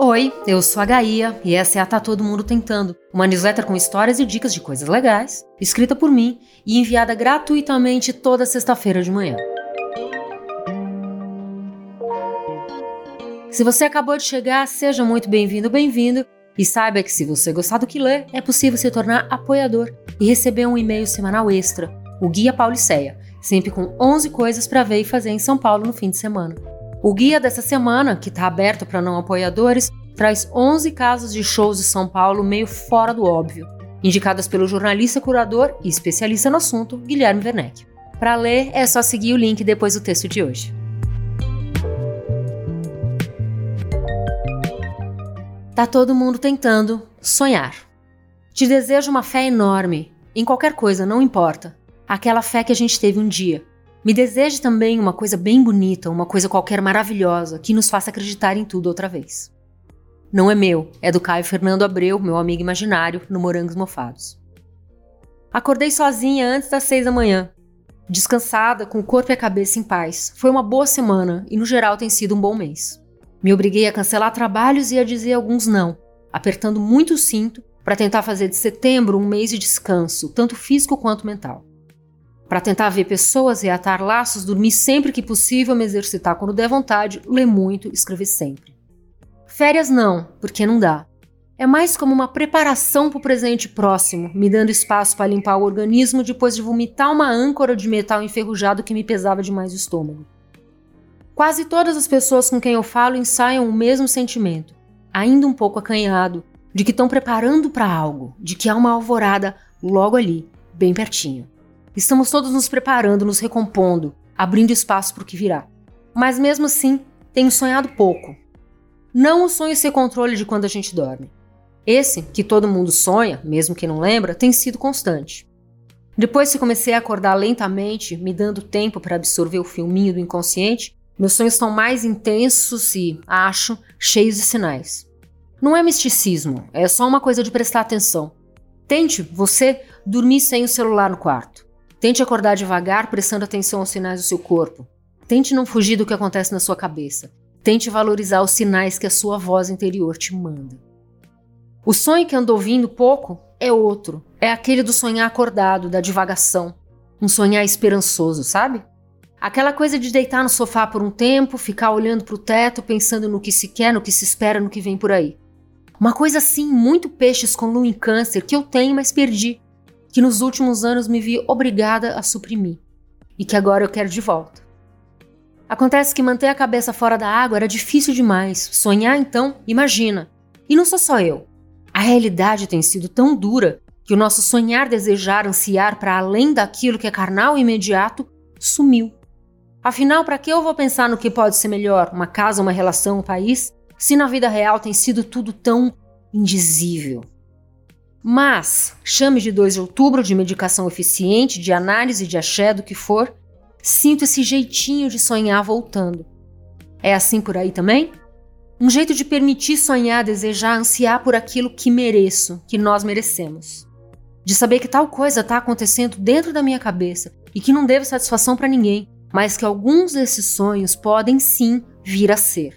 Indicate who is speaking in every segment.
Speaker 1: Oi, eu sou a Gaia e essa é a Tá Todo Mundo Tentando, uma newsletter com histórias e dicas de coisas legais, escrita por mim e enviada gratuitamente toda sexta-feira de manhã. Se você acabou de chegar, seja muito bem-vindo, bem-vindo e saiba que se você gostar do que lê, é possível se tornar apoiador e receber um e-mail semanal extra, o Guia Pauliceia, sempre com 11 coisas para ver e fazer em São Paulo no fim de semana. O guia dessa semana, que está aberto para não apoiadores, traz 11 casos de shows de São Paulo meio fora do óbvio, indicadas pelo jornalista curador e especialista no assunto, Guilherme Werneck. Para ler, é só seguir o link depois do texto de hoje. Tá todo mundo tentando sonhar. Te desejo uma fé enorme, em qualquer coisa, não importa. Aquela fé que a gente teve um dia, me deseje também uma coisa bem bonita, uma coisa qualquer maravilhosa, que nos faça acreditar em tudo outra vez. Não é meu, é do Caio Fernando Abreu, meu amigo imaginário, no Morangos Mofados. Acordei sozinha antes das seis da manhã. Descansada, com o corpo e a cabeça em paz. Foi uma boa semana e, no geral, tem sido um bom mês. Me obriguei a cancelar trabalhos e a dizer alguns não, apertando muito o cinto para tentar fazer de setembro um mês de descanso, tanto físico quanto mental para tentar ver pessoas, reatar laços, dormir sempre que possível, me exercitar quando der vontade, ler muito, escrever sempre. Férias não, porque não dá. É mais como uma preparação para o presente próximo, me dando espaço para limpar o organismo depois de vomitar uma âncora de metal enferrujado que me pesava demais o estômago. Quase todas as pessoas com quem eu falo ensaiam o mesmo sentimento, ainda um pouco acanhado, de que estão preparando para algo, de que há uma alvorada logo ali, bem pertinho. Estamos todos nos preparando, nos recompondo, abrindo espaço para o que virá. Mas mesmo assim, tenho sonhado pouco. Não o sonho ser controle de quando a gente dorme. Esse, que todo mundo sonha, mesmo que não lembra, tem sido constante. Depois que comecei a acordar lentamente, me dando tempo para absorver o filminho do inconsciente, meus sonhos estão mais intensos e, acho, cheios de sinais. Não é misticismo, é só uma coisa de prestar atenção. Tente, você, dormir sem o celular no quarto. Tente acordar devagar, prestando atenção aos sinais do seu corpo. Tente não fugir do que acontece na sua cabeça. Tente valorizar os sinais que a sua voz interior te manda. O sonho que ando ouvindo pouco é outro. É aquele do sonhar acordado, da divagação. Um sonhar esperançoso, sabe? Aquela coisa de deitar no sofá por um tempo, ficar olhando para o teto, pensando no que se quer, no que se espera, no que vem por aí. Uma coisa assim, muito peixes com lua em câncer, que eu tenho, mas perdi que nos últimos anos me vi obrigada a suprimir e que agora eu quero de volta. Acontece que manter a cabeça fora da água era difícil demais. Sonhar, então, imagina. E não sou só eu. A realidade tem sido tão dura que o nosso sonhar, desejar, ansiar para além daquilo que é carnal e imediato sumiu. Afinal, para que eu vou pensar no que pode ser melhor, uma casa, uma relação, um país, se na vida real tem sido tudo tão indizível? Mas, chame de 2 de outubro de medicação eficiente, de análise de axé, do que for, sinto esse jeitinho de sonhar voltando. É assim por aí também? Um jeito de permitir sonhar, desejar, ansiar por aquilo que mereço, que nós merecemos. De saber que tal coisa está acontecendo dentro da minha cabeça e que não devo satisfação para ninguém, mas que alguns desses sonhos podem sim vir a ser.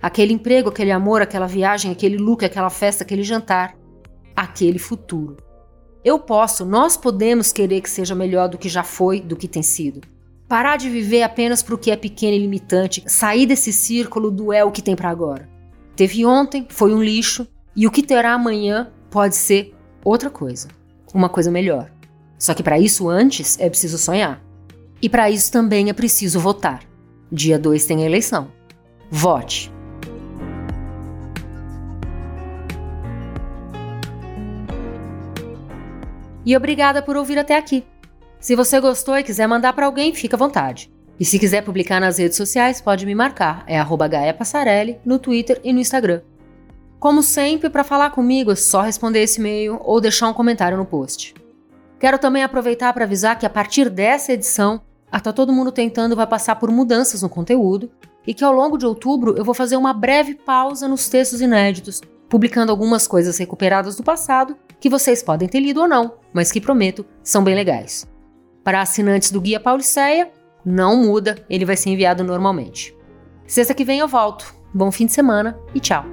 Speaker 1: Aquele emprego, aquele amor, aquela viagem, aquele look, aquela festa, aquele jantar aquele futuro. Eu posso, nós podemos querer que seja melhor do que já foi, do que tem sido. Parar de viver apenas para o que é pequeno e limitante, sair desse círculo do é o que tem para agora. Teve ontem, foi um lixo, e o que terá amanhã pode ser outra coisa, uma coisa melhor. Só que para isso antes é preciso sonhar. E para isso também é preciso votar. Dia 2 tem a eleição. Vote. E obrigada por ouvir até aqui. Se você gostou e quiser mandar para alguém, fica à vontade. E se quiser publicar nas redes sociais, pode me marcar. É @gaepassarelli no Twitter e no Instagram. Como sempre, para falar comigo é só responder esse e-mail ou deixar um comentário no post. Quero também aproveitar para avisar que a partir dessa edição, a Tá Todo Mundo Tentando vai passar por mudanças no conteúdo e que ao longo de outubro eu vou fazer uma breve pausa nos textos inéditos, publicando algumas coisas recuperadas do passado que vocês podem ter lido ou não, mas que prometo são bem legais. Para assinantes do Guia Pauliceia, não muda, ele vai ser enviado normalmente. Sexta que vem eu volto. Bom fim de semana e tchau!